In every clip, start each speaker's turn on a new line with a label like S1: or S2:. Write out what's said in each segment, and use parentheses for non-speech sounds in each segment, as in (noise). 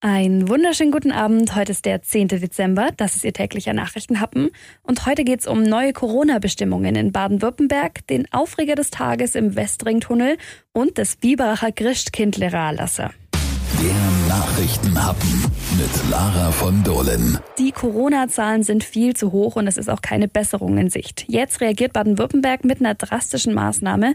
S1: Einen wunderschönen guten Abend. Heute ist der 10. Dezember. Das ist Ihr täglicher Nachrichtenhappen. Und heute geht es um neue Corona-Bestimmungen in Baden-Württemberg, den Aufreger des Tages im Westringtunnel und das Biberacher Christkindleralasse.
S2: Der Nachrichtenhappen mit Lara von Dohlen.
S1: Die Corona-Zahlen sind viel zu hoch und es ist auch keine Besserung in Sicht. Jetzt reagiert Baden-Württemberg mit einer drastischen Maßnahme.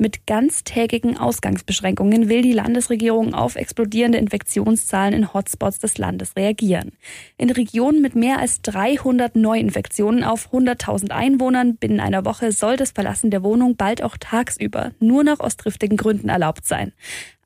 S1: Mit ganztägigen Ausgangsbeschränkungen will die Landesregierung auf explodierende Infektionszahlen in Hotspots des Landes reagieren. In Regionen mit mehr als 300 Neuinfektionen auf 100.000 Einwohnern binnen einer Woche soll das Verlassen der Wohnung bald auch tagsüber nur noch aus triftigen Gründen erlaubt sein.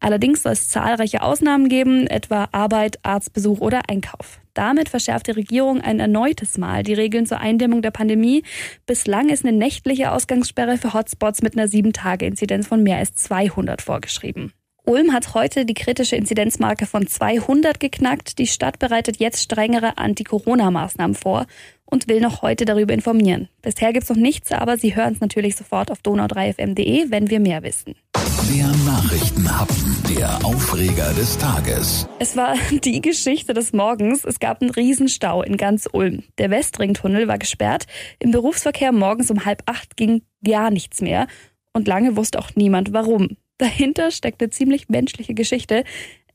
S1: Allerdings soll es zahlreiche Ausnahmen geben, etwa Arbeit, Arztbesuch oder Einkauf. Damit verschärft die Regierung ein erneutes Mal die Regeln zur Eindämmung der Pandemie. Bislang ist eine nächtliche Ausgangssperre für Hotspots mit einer 7-Tage-Inzidenz von mehr als 200 vorgeschrieben. Ulm hat heute die kritische Inzidenzmarke von 200 geknackt. Die Stadt bereitet jetzt strengere Anti-Corona-Maßnahmen vor und will noch heute darüber informieren. Bisher gibt's noch nichts, aber Sie hören es natürlich sofort auf donau3fm.de, wenn wir mehr wissen.
S2: Der Nachrichtenhappen, der Aufreger des Tages.
S1: Es war (laughs) die Geschichte des Morgens. Es gab einen Riesenstau in ganz Ulm. Der Westringtunnel war gesperrt. Im Berufsverkehr morgens um halb acht ging gar nichts mehr. Und lange wusste auch niemand warum. Dahinter steckt eine ziemlich menschliche Geschichte.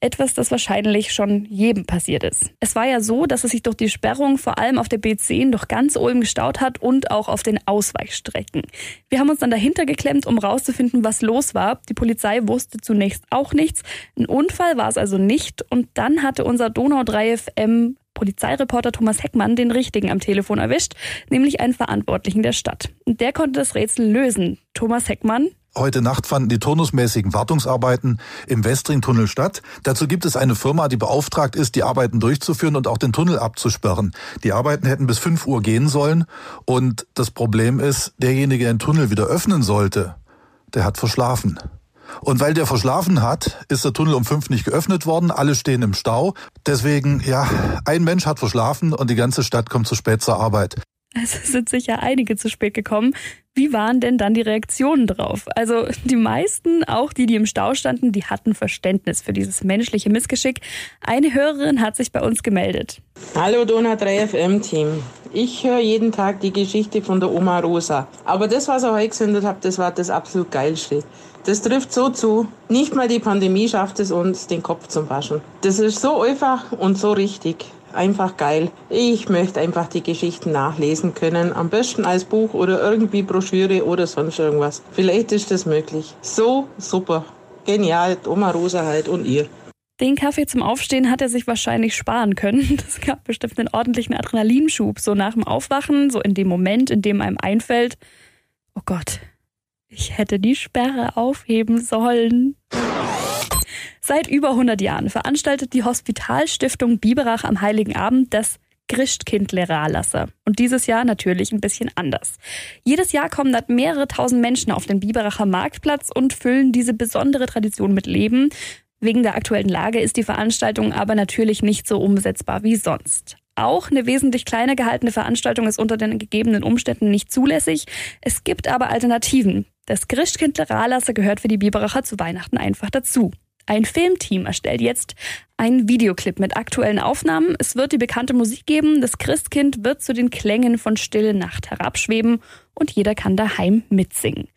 S1: Etwas, das wahrscheinlich schon jedem passiert ist. Es war ja so, dass es sich durch die Sperrung vor allem auf der B10 durch ganz Ulm gestaut hat und auch auf den Ausweichstrecken. Wir haben uns dann dahinter geklemmt, um rauszufinden, was los war. Die Polizei wusste zunächst auch nichts. Ein Unfall war es also nicht. Und dann hatte unser Donau 3 FM Polizeireporter Thomas Heckmann den richtigen am Telefon erwischt, nämlich einen Verantwortlichen der Stadt. Und der konnte das Rätsel lösen. Thomas Heckmann,
S3: Heute Nacht fanden die turnusmäßigen Wartungsarbeiten im Westringtunnel statt. Dazu gibt es eine Firma, die beauftragt ist, die Arbeiten durchzuführen und auch den Tunnel abzusperren. Die Arbeiten hätten bis 5 Uhr gehen sollen und das Problem ist, derjenige, der den Tunnel wieder öffnen sollte, der hat verschlafen. Und weil der verschlafen hat, ist der Tunnel um fünf nicht geöffnet worden. Alle stehen im Stau. Deswegen, ja, ein Mensch hat verschlafen und die ganze Stadt kommt zu spät zur Arbeit.
S1: Es sind sicher einige zu spät gekommen. Wie waren denn dann die Reaktionen drauf? Also die meisten, auch die, die im Stau standen, die hatten Verständnis für dieses menschliche Missgeschick. Eine Hörerin hat sich bei uns gemeldet.
S4: Hallo Donau 3 FM Team. Ich höre jeden Tag die Geschichte von der Oma Rosa. Aber das, was ihr heute gesendet habt, das war das absolut Geilste. Das trifft so zu. Nicht mal die Pandemie schafft es uns, den Kopf zu waschen. Das ist so einfach und so richtig einfach geil. Ich möchte einfach die Geschichten nachlesen können. Am besten als Buch oder irgendwie Broschüre oder sonst irgendwas. Vielleicht ist das möglich. So super. Genial. Oma Rosa halt und ihr.
S1: Den Kaffee zum Aufstehen hat er sich wahrscheinlich sparen können. (laughs) Das gab bestimmt einen ordentlichen Adrenalinschub, so nach dem Aufwachen, so in dem Moment, in dem einem einfällt, oh Gott, ich hätte die Sperre aufheben sollen. Seit über 100 Jahren veranstaltet die Hospitalstiftung Biberach am Heiligen Abend das Christkindleralasse. Und dieses Jahr natürlich ein bisschen anders. Jedes Jahr kommen dort mehrere tausend Menschen auf den Biberacher Marktplatz und füllen diese besondere Tradition mit Leben. Wegen der aktuellen Lage ist die Veranstaltung aber natürlich nicht so umsetzbar wie sonst. Auch eine wesentlich kleiner gehaltene Veranstaltung ist unter den gegebenen Umständen nicht zulässig. Es gibt aber Alternativen. Das Christkindleralasse gehört für die Biberacher zu Weihnachten einfach dazu. Ein Filmteam erstellt jetzt einen Videoclip mit aktuellen Aufnahmen. Es wird die bekannte Musik geben. Das Christkind wird zu den Klängen von Stille Nacht herabschweben und jeder kann daheim mitsingen.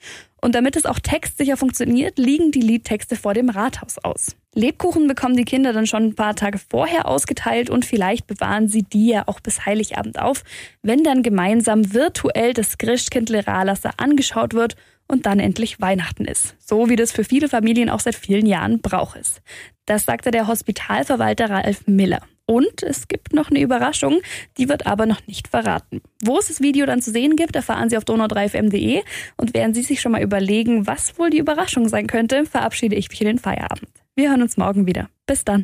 S1: Und damit es auch textsicher funktioniert, liegen die Liedtexte vor dem Rathaus aus. Lebkuchen bekommen die Kinder dann schon ein paar Tage vorher ausgeteilt und vielleicht bewahren sie die ja auch bis Heiligabend auf, wenn dann gemeinsam virtuell das Christkindle Ralasse angeschaut wird und dann endlich Weihnachten ist. So wie das für viele Familien auch seit vielen Jahren Brauch ist. Das sagte der Hospitalverwalter Ralf Miller. Und es gibt noch eine Überraschung, die wird aber noch nicht verraten. Wo es das Video dann zu sehen gibt, erfahren Sie auf donau3fm.de. Und während Sie sich schon mal überlegen, was wohl die Überraschung sein könnte, verabschiede ich mich in den Feierabend. Wir hören uns morgen wieder. Bis dann.